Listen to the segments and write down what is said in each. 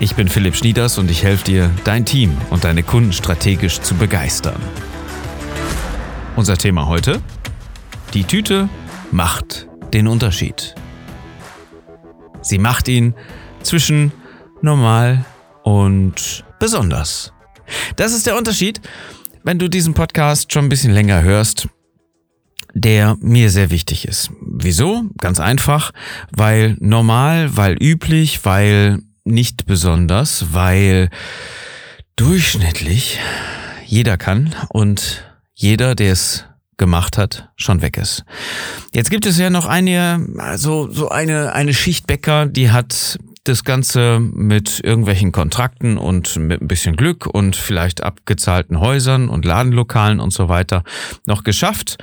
Ich bin Philipp Schnieders und ich helfe dir, dein Team und deine Kunden strategisch zu begeistern. Unser Thema heute? Die Tüte macht den Unterschied. Sie macht ihn zwischen normal und besonders. Das ist der Unterschied, wenn du diesen Podcast schon ein bisschen länger hörst, der mir sehr wichtig ist. Wieso? Ganz einfach, weil normal, weil üblich, weil nicht besonders, weil durchschnittlich jeder kann und jeder, der es gemacht hat, schon weg ist. Jetzt gibt es ja noch eine, also so eine, eine Schicht Bäcker, die hat das Ganze mit irgendwelchen Kontrakten und mit ein bisschen Glück und vielleicht abgezahlten Häusern und Ladenlokalen und so weiter noch geschafft.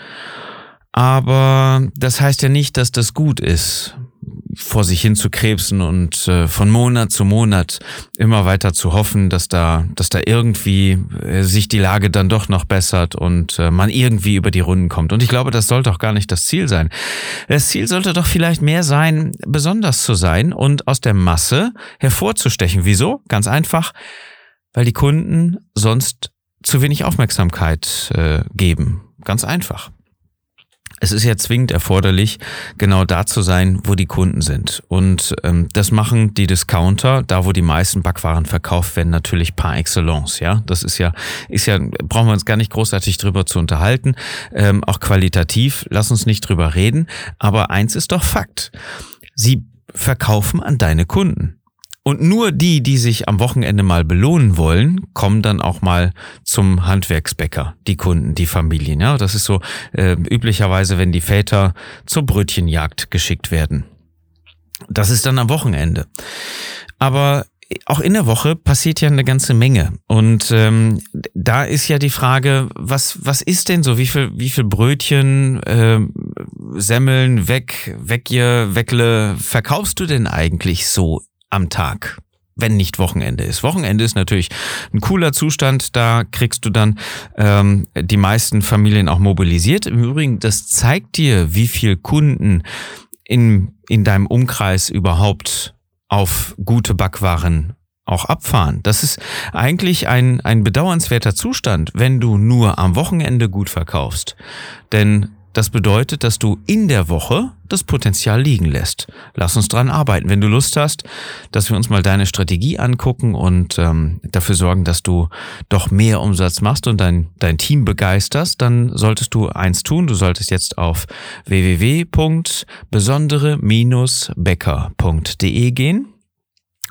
Aber das heißt ja nicht, dass das gut ist vor sich hin zu krebsen und äh, von Monat zu Monat immer weiter zu hoffen, dass da, dass da irgendwie äh, sich die Lage dann doch noch bessert und äh, man irgendwie über die Runden kommt. Und ich glaube, das sollte auch gar nicht das Ziel sein. Das Ziel sollte doch vielleicht mehr sein, besonders zu sein und aus der Masse hervorzustechen. Wieso? Ganz einfach, weil die Kunden sonst zu wenig Aufmerksamkeit äh, geben. Ganz einfach es ist ja zwingend erforderlich, genau da zu sein, wo die Kunden sind. Und ähm, das machen die Discounter, da wo die meisten Backwaren verkauft werden, natürlich par excellence. Ja, das ist ja, ist ja, brauchen wir uns gar nicht großartig drüber zu unterhalten. Ähm, auch qualitativ, lass uns nicht drüber reden. Aber eins ist doch Fakt: Sie verkaufen an deine Kunden. Und nur die, die sich am Wochenende mal belohnen wollen, kommen dann auch mal zum Handwerksbäcker, die Kunden, die Familien. Ja, das ist so äh, üblicherweise, wenn die Väter zur Brötchenjagd geschickt werden. Das ist dann am Wochenende. Aber auch in der Woche passiert ja eine ganze Menge. Und ähm, da ist ja die Frage, was, was ist denn so? Wie viel, wie viel Brötchen, äh, Semmeln, weg, weg ihr, wegle verkaufst du denn eigentlich so am Tag wenn nicht Wochenende ist. Wochenende ist natürlich ein cooler Zustand, da kriegst du dann ähm, die meisten Familien auch mobilisiert. Im Übrigen, das zeigt dir, wie viel Kunden in, in deinem Umkreis überhaupt auf gute Backwaren auch abfahren. Das ist eigentlich ein, ein bedauernswerter Zustand, wenn du nur am Wochenende gut verkaufst. Denn das bedeutet, dass du in der Woche das Potenzial liegen lässt. Lass uns dran arbeiten. Wenn du Lust hast, dass wir uns mal deine Strategie angucken und ähm, dafür sorgen, dass du doch mehr Umsatz machst und dein, dein Team begeisterst, dann solltest du eins tun. Du solltest jetzt auf www.besondere-becker.de gehen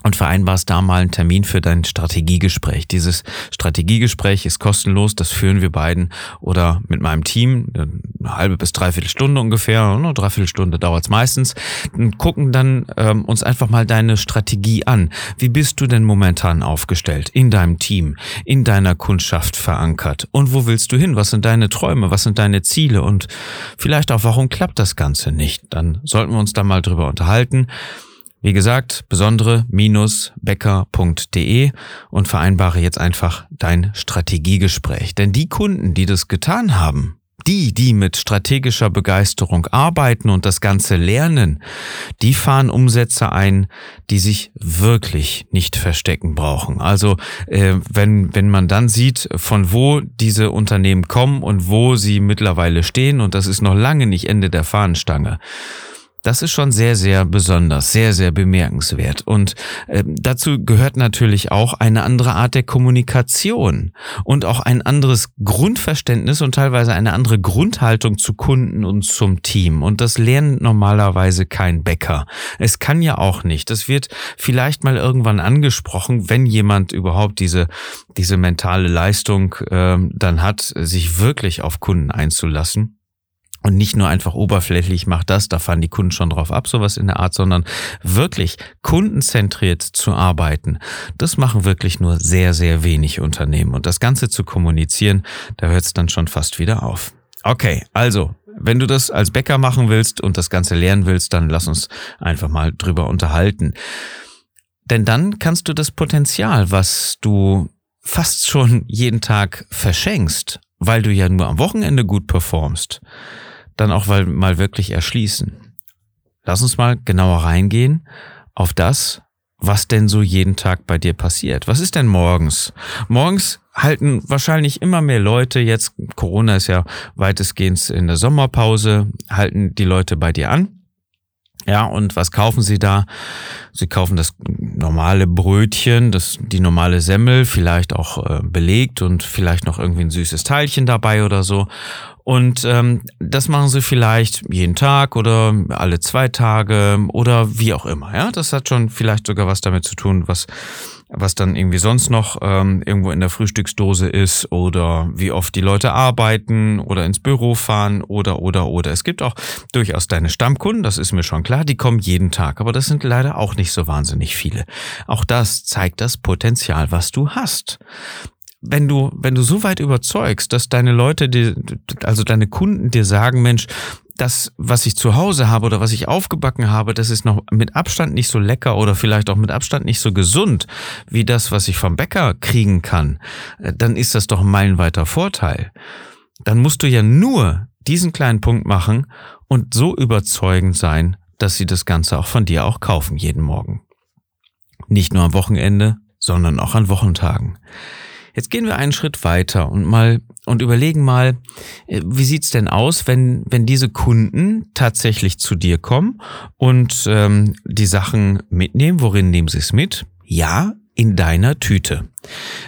und vereinbarst da mal einen Termin für dein Strategiegespräch. Dieses Strategiegespräch ist kostenlos, das führen wir beiden oder mit meinem Team eine halbe bis dreiviertel Stunde ungefähr, eine Dreiviertelstunde dauert's meistens, und gucken dann ähm, uns einfach mal deine Strategie an. Wie bist du denn momentan aufgestellt in deinem Team, in deiner Kundschaft verankert und wo willst du hin? Was sind deine Träume? Was sind deine Ziele? Und vielleicht auch, warum klappt das Ganze nicht? Dann sollten wir uns da mal drüber unterhalten. Wie gesagt, besondere-becker.de und vereinbare jetzt einfach dein Strategiegespräch. Denn die Kunden, die das getan haben, die, die mit strategischer Begeisterung arbeiten und das Ganze lernen, die fahren Umsätze ein, die sich wirklich nicht verstecken brauchen. Also äh, wenn, wenn man dann sieht, von wo diese Unternehmen kommen und wo sie mittlerweile stehen, und das ist noch lange nicht Ende der Fahnenstange, das ist schon sehr, sehr besonders, sehr, sehr bemerkenswert. Und äh, dazu gehört natürlich auch eine andere Art der Kommunikation und auch ein anderes Grundverständnis und teilweise eine andere Grundhaltung zu Kunden und zum Team. Und das lernt normalerweise kein Bäcker. Es kann ja auch nicht. Das wird vielleicht mal irgendwann angesprochen, wenn jemand überhaupt diese, diese mentale Leistung äh, dann hat, sich wirklich auf Kunden einzulassen. Und nicht nur einfach oberflächlich, mach das, da fahren die Kunden schon drauf ab, sowas in der Art, sondern wirklich kundenzentriert zu arbeiten. Das machen wirklich nur sehr, sehr wenig Unternehmen. Und das Ganze zu kommunizieren, da hört es dann schon fast wieder auf. Okay, also, wenn du das als Bäcker machen willst und das Ganze lernen willst, dann lass uns einfach mal drüber unterhalten. Denn dann kannst du das Potenzial, was du fast schon jeden Tag verschenkst, weil du ja nur am Wochenende gut performst, dann auch mal wirklich erschließen. Lass uns mal genauer reingehen auf das, was denn so jeden Tag bei dir passiert. Was ist denn morgens? Morgens halten wahrscheinlich immer mehr Leute, jetzt Corona ist ja weitestgehend in der Sommerpause, halten die Leute bei dir an. Ja, und was kaufen Sie da? Sie kaufen das normale Brötchen, das, die normale Semmel, vielleicht auch äh, belegt und vielleicht noch irgendwie ein süßes Teilchen dabei oder so. Und ähm, das machen sie vielleicht jeden Tag oder alle zwei Tage oder wie auch immer. Ja, das hat schon vielleicht sogar was damit zu tun, was was dann irgendwie sonst noch ähm, irgendwo in der Frühstücksdose ist oder wie oft die Leute arbeiten oder ins Büro fahren oder oder oder. Es gibt auch durchaus deine Stammkunden, das ist mir schon klar, die kommen jeden Tag, aber das sind leider auch nicht so wahnsinnig viele. Auch das zeigt das Potenzial, was du hast wenn du, wenn du so weit überzeugst, dass deine Leute, dir, also deine Kunden dir sagen, Mensch, das, was ich zu Hause habe oder was ich aufgebacken habe, das ist noch mit Abstand nicht so lecker oder vielleicht auch mit Abstand nicht so gesund wie das, was ich vom Bäcker kriegen kann, äh, dann ist das doch ein meilenweiter Vorteil. Dann musst du ja nur diesen kleinen Punkt machen und so überzeugend sein, dass sie das Ganze auch von dir auch kaufen jeden Morgen. Nicht nur am Wochenende, sondern auch an Wochentagen. Jetzt gehen wir einen Schritt weiter und mal und überlegen mal, äh, wie sieht's denn aus, wenn wenn diese Kunden tatsächlich zu dir kommen und ähm, die Sachen mitnehmen? Worin nehmen sie es mit? Ja, in deiner Tüte.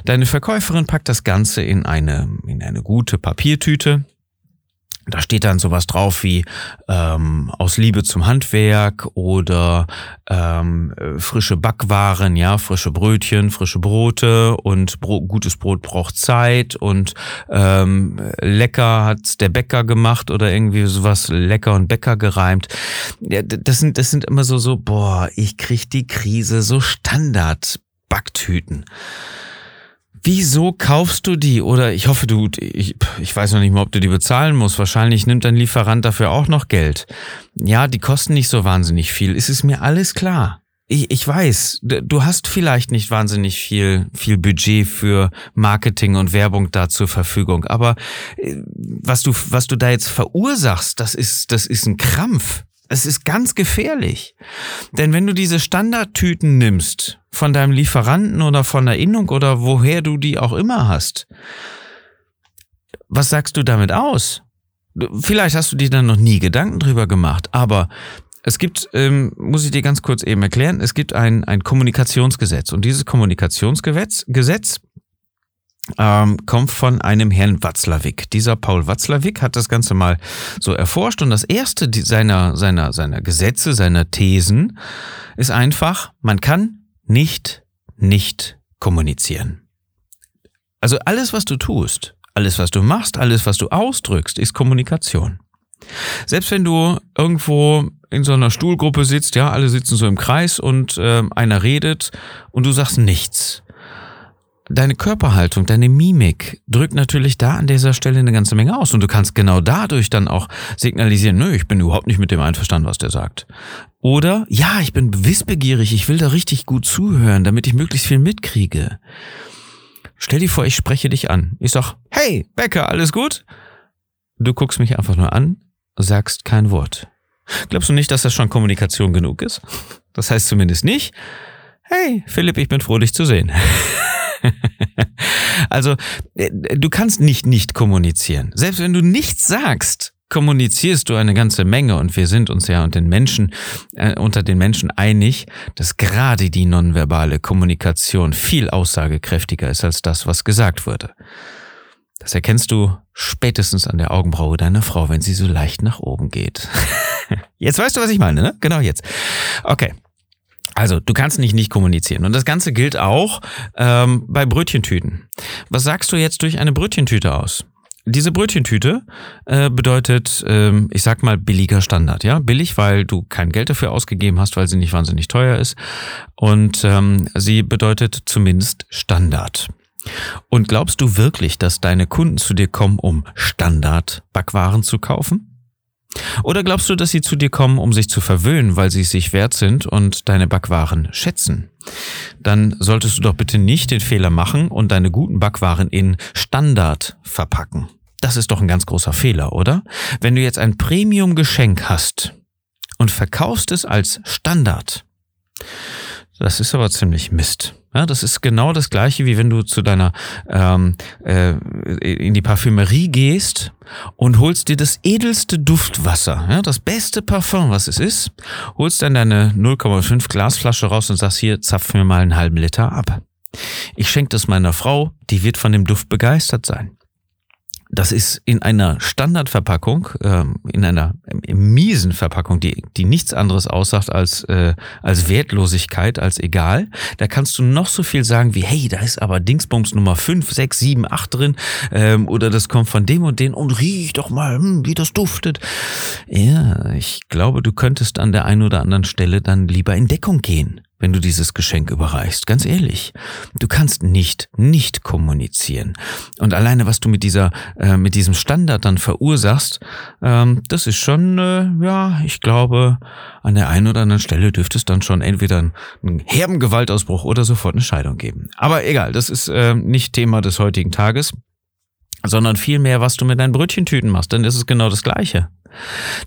Deine Verkäuferin packt das Ganze in eine in eine gute Papiertüte da steht dann sowas drauf wie ähm, aus Liebe zum Handwerk oder ähm, frische Backwaren, ja, frische Brötchen, frische Brote und Bro gutes Brot braucht Zeit und ähm, lecker hat der Bäcker gemacht oder irgendwie sowas lecker und Bäcker gereimt. Ja, das sind das sind immer so so boah, ich krieg die Krise, so Standard Backtüten. Wieso kaufst du die? Oder ich hoffe, du, ich, ich weiß noch nicht mal, ob du die bezahlen musst. Wahrscheinlich nimmt dein Lieferant dafür auch noch Geld. Ja, die kosten nicht so wahnsinnig viel. Es ist mir alles klar. Ich, ich weiß, du hast vielleicht nicht wahnsinnig viel, viel Budget für Marketing und Werbung da zur Verfügung. Aber äh, was du, was du da jetzt verursachst, das ist, das ist ein Krampf. Es ist ganz gefährlich. Denn wenn du diese Standardtüten nimmst, von deinem Lieferanten oder von der Innung oder woher du die auch immer hast, was sagst du damit aus? Vielleicht hast du dir dann noch nie Gedanken drüber gemacht, aber es gibt, ähm, muss ich dir ganz kurz eben erklären, es gibt ein, ein Kommunikationsgesetz und dieses Kommunikationsgesetz Gesetz, ähm, kommt von einem Herrn Watzlawick. Dieser Paul Watzlawick hat das Ganze mal so erforscht und das erste seiner, seiner, seiner Gesetze, seiner Thesen ist einfach, man kann nicht, nicht kommunizieren. Also alles, was du tust, alles, was du machst, alles, was du ausdrückst, ist Kommunikation. Selbst wenn du irgendwo in so einer Stuhlgruppe sitzt, ja, alle sitzen so im Kreis und äh, einer redet und du sagst nichts, deine Körperhaltung, deine Mimik drückt natürlich da an dieser Stelle eine ganze Menge aus. Und du kannst genau dadurch dann auch signalisieren, nö, ich bin überhaupt nicht mit dem einverstanden, was der sagt. Oder, ja, ich bin wissbegierig, ich will da richtig gut zuhören, damit ich möglichst viel mitkriege. Stell dir vor, ich spreche dich an. Ich sag, hey, Becker, alles gut? Du guckst mich einfach nur an, sagst kein Wort. Glaubst du nicht, dass das schon Kommunikation genug ist? Das heißt zumindest nicht, hey, Philipp, ich bin froh, dich zu sehen. also, äh, du kannst nicht nicht kommunizieren. Selbst wenn du nichts sagst, kommunizierst du eine ganze Menge und wir sind uns ja unter den Menschen, äh, unter den Menschen einig, dass gerade die nonverbale Kommunikation viel aussagekräftiger ist als das, was gesagt wurde. Das erkennst du spätestens an der Augenbraue deiner Frau, wenn sie so leicht nach oben geht. jetzt weißt du, was ich meine, ne? Genau jetzt. Okay. Also, du kannst nicht nicht kommunizieren. Und das Ganze gilt auch ähm, bei Brötchentüten. Was sagst du jetzt durch eine Brötchentüte aus? diese Brötchentüte äh, bedeutet, ähm, ich sag mal, billiger Standard. Ja, billig, weil du kein Geld dafür ausgegeben hast, weil sie nicht wahnsinnig teuer ist. Und ähm, sie bedeutet zumindest Standard. Und glaubst du wirklich, dass deine Kunden zu dir kommen, um Standard-Backwaren zu kaufen? Oder glaubst du, dass sie zu dir kommen, um sich zu verwöhnen, weil sie es sich wert sind und deine Backwaren schätzen? Dann solltest du doch bitte nicht den Fehler machen und deine guten Backwaren in Standard verpacken. Das ist doch ein ganz großer Fehler, oder? Wenn du jetzt ein Premium-Geschenk hast und verkaufst es als Standard, das ist aber ziemlich Mist. Ja, das ist genau das gleiche, wie wenn du zu deiner ähm, äh, in die Parfümerie gehst und holst dir das edelste Duftwasser, ja, das beste Parfum, was es ist, holst dann deine 0,5 Glasflasche raus und sagst hier, zapf mir mal einen halben Liter ab. Ich schenke das meiner Frau, die wird von dem Duft begeistert sein. Das ist in einer Standardverpackung, ähm, in einer miesen Verpackung, die, die nichts anderes aussagt als, äh, als Wertlosigkeit, als egal. Da kannst du noch so viel sagen wie, hey, da ist aber Dingsbums Nummer 5, 6, 7, 8 drin ähm, oder das kommt von dem und den und riech doch mal, hm, wie das duftet. Ja, ich glaube, du könntest an der einen oder anderen Stelle dann lieber in Deckung gehen wenn du dieses Geschenk überreichst. Ganz ehrlich, du kannst nicht nicht kommunizieren. Und alleine, was du mit dieser äh, mit diesem Standard dann verursachst, ähm, das ist schon, äh, ja, ich glaube, an der einen oder anderen Stelle dürfte es dann schon entweder einen, einen herben Gewaltausbruch oder sofort eine Scheidung geben. Aber egal, das ist äh, nicht Thema des heutigen Tages, sondern vielmehr, was du mit deinen Brötchentüten machst. Denn das ist genau das Gleiche.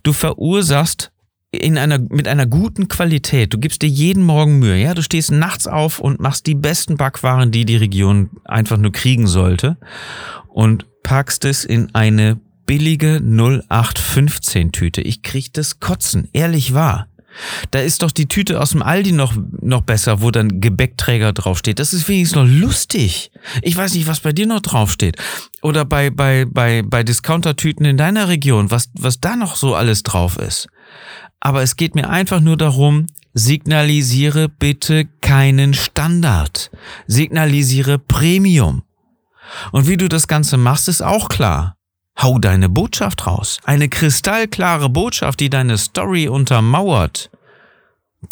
Du verursachst in einer, mit einer guten Qualität. Du gibst dir jeden Morgen Mühe, ja. Du stehst nachts auf und machst die besten Backwaren, die die Region einfach nur kriegen sollte und packst es in eine billige 0815 Tüte. Ich krieg das Kotzen, ehrlich wahr. Da ist doch die Tüte aus dem Aldi noch, noch besser, wo dann Gebäckträger draufsteht. Das ist wenigstens noch lustig. Ich weiß nicht, was bei dir noch draufsteht. Oder bei, bei, bei, bei Discounter-Tüten in deiner Region, was, was da noch so alles drauf ist aber es geht mir einfach nur darum, signalisiere bitte keinen Standard. Signalisiere Premium. Und wie du das Ganze machst, ist auch klar. Hau deine Botschaft raus. Eine kristallklare Botschaft, die deine Story untermauert.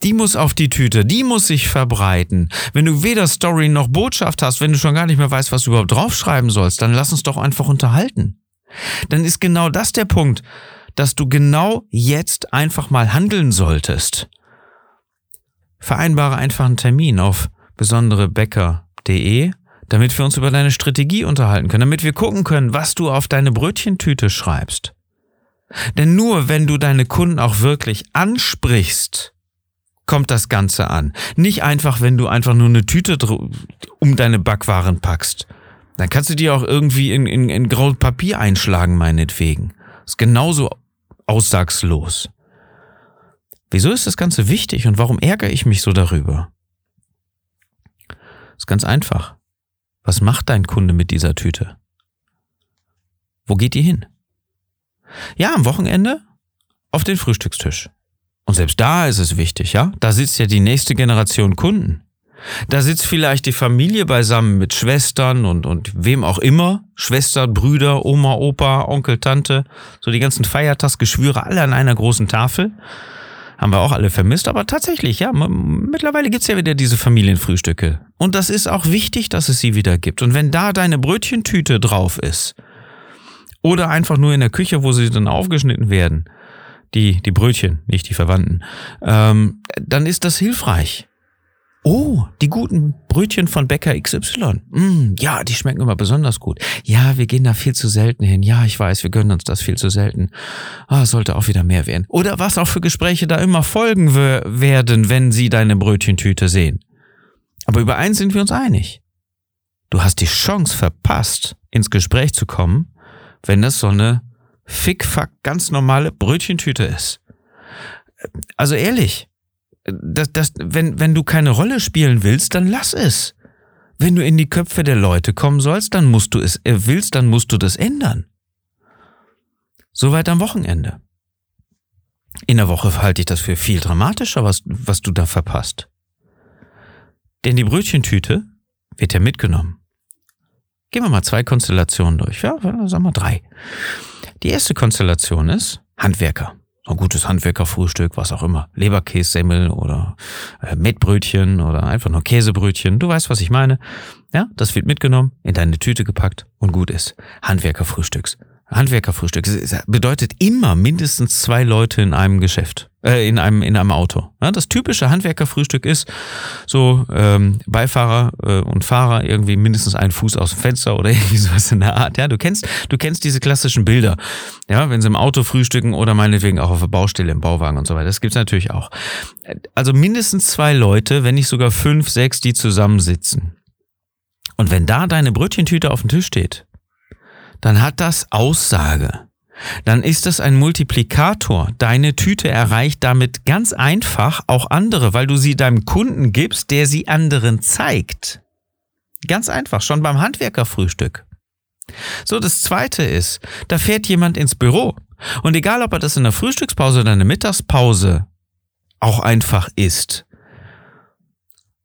Die muss auf die Tüte, die muss sich verbreiten. Wenn du weder Story noch Botschaft hast, wenn du schon gar nicht mehr weißt, was du überhaupt draufschreiben sollst, dann lass uns doch einfach unterhalten. Dann ist genau das der Punkt dass du genau jetzt einfach mal handeln solltest. Vereinbare einfach einen Termin auf besonderebäcker.de, damit wir uns über deine Strategie unterhalten können, damit wir gucken können, was du auf deine Brötchentüte schreibst. Denn nur wenn du deine Kunden auch wirklich ansprichst, kommt das Ganze an. Nicht einfach, wenn du einfach nur eine Tüte um deine Backwaren packst. Dann kannst du die auch irgendwie in, in, in graues Papier einschlagen, meinetwegen. ist genauso aussagslos. Wieso ist das Ganze wichtig und warum ärgere ich mich so darüber? ist ganz einfach. Was macht dein Kunde mit dieser Tüte? Wo geht die hin? Ja, am Wochenende auf den Frühstückstisch. Und selbst da ist es wichtig, ja? Da sitzt ja die nächste Generation Kunden. Da sitzt vielleicht die Familie beisammen mit Schwestern und, und wem auch immer. Schwestern, Brüder, Oma, Opa, Onkel, Tante. So die ganzen Feiertagsgeschwüre alle an einer großen Tafel. Haben wir auch alle vermisst, aber tatsächlich, ja, mittlerweile gibt's ja wieder diese Familienfrühstücke. Und das ist auch wichtig, dass es sie wieder gibt. Und wenn da deine Brötchentüte drauf ist, oder einfach nur in der Küche, wo sie dann aufgeschnitten werden, die, die Brötchen, nicht die Verwandten, ähm, dann ist das hilfreich. Oh, die guten Brötchen von Bäcker XY. Mm, ja, die schmecken immer besonders gut. Ja, wir gehen da viel zu selten hin. Ja, ich weiß, wir gönnen uns das viel zu selten. Ah, sollte auch wieder mehr werden. Oder was auch für Gespräche da immer folgen werden, wenn sie deine Brötchentüte sehen. Aber über eins sind wir uns einig. Du hast die Chance verpasst, ins Gespräch zu kommen, wenn das so eine fick-fuck ganz normale Brötchentüte ist. Also ehrlich, das, das, wenn, wenn du keine Rolle spielen willst, dann lass es. Wenn du in die Köpfe der Leute kommen sollst, dann musst du es äh, willst, dann musst du das ändern. Soweit am Wochenende. In der Woche halte ich das für viel dramatischer, was, was du da verpasst. Denn die Brötchentüte wird ja mitgenommen. Gehen wir mal zwei Konstellationen durch. Ja, sagen wir drei. Die erste Konstellation ist Handwerker. Ein gutes Handwerkerfrühstück, was auch immer. Leberkässemmel oder äh, Mettbrötchen oder einfach nur Käsebrötchen. Du weißt, was ich meine. Ja, das wird mitgenommen, in deine Tüte gepackt und gut ist. Handwerkerfrühstücks. Handwerkerfrühstück bedeutet immer mindestens zwei Leute in einem Geschäft, äh, in einem in einem Auto. Ja, das typische Handwerkerfrühstück ist so ähm, Beifahrer äh, und Fahrer irgendwie mindestens einen Fuß aus dem Fenster oder irgendwie sowas in der Art. Ja, du kennst du kennst diese klassischen Bilder, ja, wenn sie im Auto frühstücken oder meinetwegen auch auf der Baustelle im Bauwagen und so weiter. Das gibt's natürlich auch. Also mindestens zwei Leute, wenn nicht sogar fünf, sechs, die zusammensitzen. Und wenn da deine Brötchentüte auf dem Tisch steht dann hat das Aussage. Dann ist es ein Multiplikator. Deine Tüte erreicht damit ganz einfach auch andere, weil du sie deinem Kunden gibst, der sie anderen zeigt. Ganz einfach, schon beim Handwerkerfrühstück. So, das zweite ist, da fährt jemand ins Büro. Und egal, ob er das in der Frühstückspause oder in der Mittagspause auch einfach isst.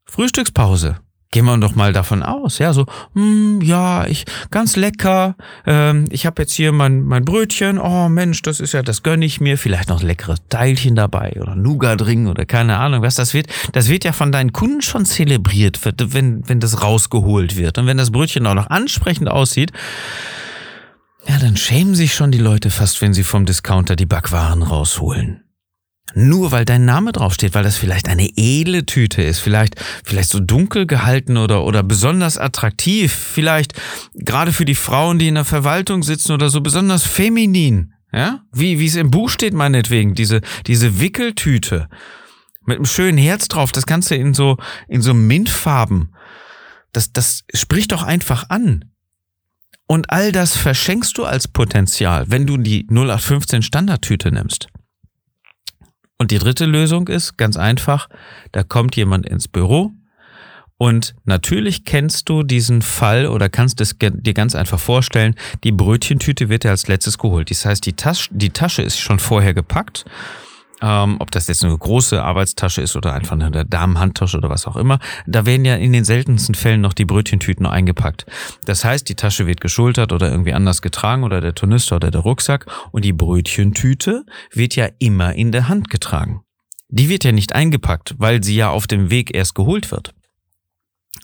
Frühstückspause. Gehen wir doch mal davon aus, ja, so, hm, ja, ich, ganz lecker, ähm, ich habe jetzt hier mein, mein Brötchen, oh Mensch, das ist ja, das gönne ich mir, vielleicht noch leckeres Teilchen dabei oder Nougat-Ring oder keine Ahnung, was das wird. Das wird ja von deinen Kunden schon zelebriert, wenn, wenn das rausgeholt wird. Und wenn das Brötchen auch noch ansprechend aussieht, ja, dann schämen sich schon die Leute fast, wenn sie vom Discounter die Backwaren rausholen. Nur weil dein Name draufsteht, weil das vielleicht eine edle Tüte ist, vielleicht, vielleicht so dunkel gehalten oder, oder besonders attraktiv, vielleicht gerade für die Frauen, die in der Verwaltung sitzen oder so besonders feminin, ja? Wie, wie es im Buch steht, meinetwegen, diese, diese Wickeltüte mit einem schönen Herz drauf, das Ganze in so, in so Mintfarben. Das, das spricht doch einfach an. Und all das verschenkst du als Potenzial, wenn du die 0815 Standardtüte nimmst. Und die dritte Lösung ist ganz einfach, da kommt jemand ins Büro und natürlich kennst du diesen Fall oder kannst es dir ganz einfach vorstellen, die Brötchentüte wird ja als letztes geholt. Das heißt, die, Tasche, die Tasche ist schon vorher gepackt ähm, ob das jetzt eine große Arbeitstasche ist oder einfach eine Damenhandtasche oder was auch immer, da werden ja in den seltensten Fällen noch die Brötchentüten eingepackt. Das heißt, die Tasche wird geschultert oder irgendwie anders getragen oder der Tornister oder der Rucksack und die Brötchentüte wird ja immer in der Hand getragen. Die wird ja nicht eingepackt, weil sie ja auf dem Weg erst geholt wird.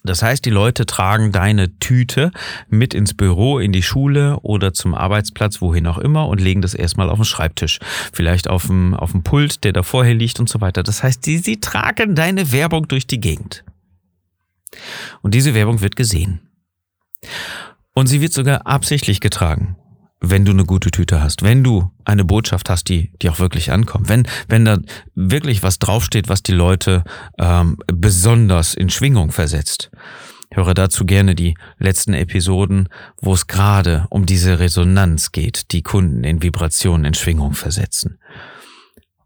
Das heißt, die Leute tragen deine Tüte mit ins Büro, in die Schule oder zum Arbeitsplatz, wohin auch immer und legen das erstmal auf den Schreibtisch. Vielleicht auf dem, auf dem Pult, der da vorher liegt und so weiter. Das heißt, sie, sie tragen deine Werbung durch die Gegend. Und diese Werbung wird gesehen. Und sie wird sogar absichtlich getragen wenn du eine gute Tüte hast, wenn du eine Botschaft hast, die, die auch wirklich ankommt, wenn, wenn da wirklich was draufsteht, was die Leute ähm, besonders in Schwingung versetzt. Höre dazu gerne die letzten Episoden, wo es gerade um diese Resonanz geht, die Kunden in Vibrationen, in Schwingung versetzen.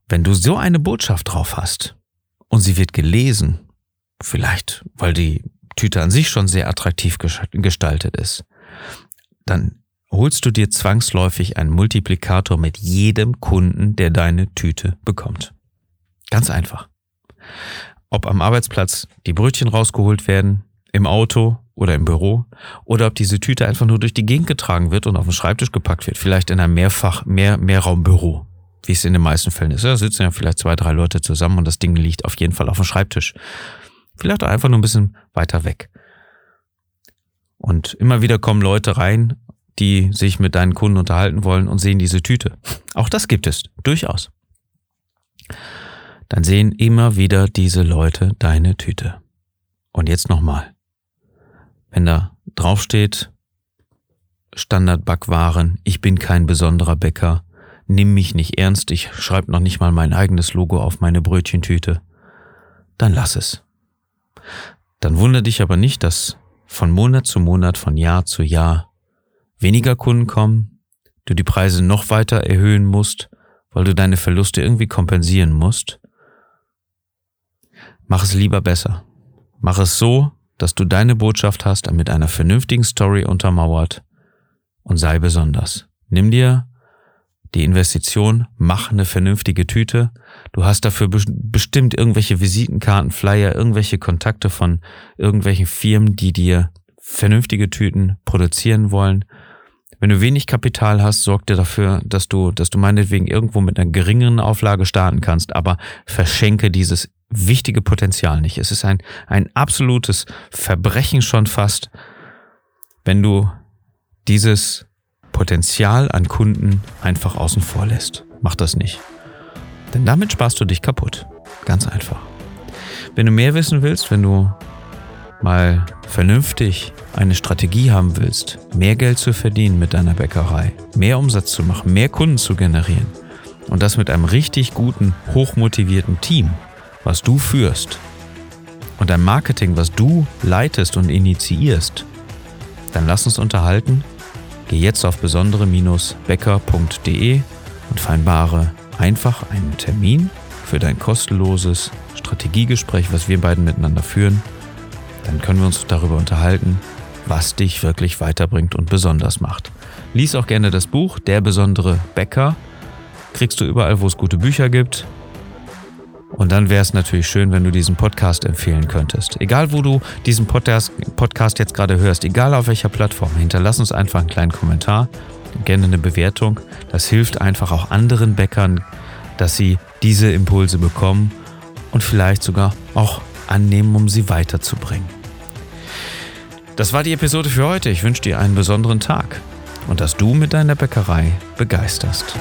Wenn du so eine Botschaft drauf hast und sie wird gelesen, vielleicht weil die Tüte an sich schon sehr attraktiv gestaltet ist, dann holst du dir zwangsläufig einen Multiplikator mit jedem Kunden, der deine Tüte bekommt. Ganz einfach. Ob am Arbeitsplatz die Brötchen rausgeholt werden, im Auto oder im Büro, oder ob diese Tüte einfach nur durch die Gegend getragen wird und auf den Schreibtisch gepackt wird, vielleicht in einem Mehrfach, mehr, Mehrraumbüro, wie es in den meisten Fällen ist. Da sitzen ja vielleicht zwei, drei Leute zusammen und das Ding liegt auf jeden Fall auf dem Schreibtisch. Vielleicht auch einfach nur ein bisschen weiter weg. Und immer wieder kommen Leute rein die sich mit deinen Kunden unterhalten wollen und sehen diese Tüte. Auch das gibt es, durchaus. Dann sehen immer wieder diese Leute deine Tüte. Und jetzt nochmal. Wenn da draufsteht, Standardbackwaren, ich bin kein besonderer Bäcker, nimm mich nicht ernst, ich schreibe noch nicht mal mein eigenes Logo auf meine Brötchentüte, dann lass es. Dann wundere dich aber nicht, dass von Monat zu Monat, von Jahr zu Jahr weniger Kunden kommen, du die Preise noch weiter erhöhen musst, weil du deine Verluste irgendwie kompensieren musst, mach es lieber besser. Mach es so, dass du deine Botschaft hast, mit einer vernünftigen Story untermauert und sei besonders. Nimm dir die Investition, mach eine vernünftige Tüte. Du hast dafür bestimmt irgendwelche Visitenkarten, Flyer, irgendwelche Kontakte von irgendwelchen Firmen, die dir vernünftige Tüten produzieren wollen. Wenn du wenig Kapital hast, sorg dir dafür, dass du, dass du meinetwegen irgendwo mit einer geringeren Auflage starten kannst, aber verschenke dieses wichtige Potenzial nicht. Es ist ein, ein absolutes Verbrechen schon fast, wenn du dieses Potenzial an Kunden einfach außen vor lässt. Mach das nicht. Denn damit sparst du dich kaputt. Ganz einfach. Wenn du mehr wissen willst, wenn du mal vernünftig eine Strategie haben willst, mehr Geld zu verdienen mit deiner Bäckerei, mehr Umsatz zu machen, mehr Kunden zu generieren und das mit einem richtig guten, hochmotivierten Team, was du führst und ein Marketing, was du leitest und initiierst, dann lass uns unterhalten. Geh jetzt auf besondere-becker.de und vereinbare einfach einen Termin für dein kostenloses Strategiegespräch, was wir beiden miteinander führen. Dann können wir uns darüber unterhalten, was dich wirklich weiterbringt und besonders macht. Lies auch gerne das Buch Der besondere Bäcker. Kriegst du überall, wo es gute Bücher gibt. Und dann wäre es natürlich schön, wenn du diesen Podcast empfehlen könntest. Egal, wo du diesen Podcast, jetzt gerade hörst, egal auf welcher Plattform, hinterlass uns einfach einen kleinen Kommentar, gerne eine Bewertung. Das hilft einfach auch anderen Bäckern, dass sie diese Impulse bekommen und vielleicht sogar auch annehmen, um sie weiterzubringen. Das war die Episode für heute. Ich wünsche dir einen besonderen Tag und dass du mit deiner Bäckerei begeisterst.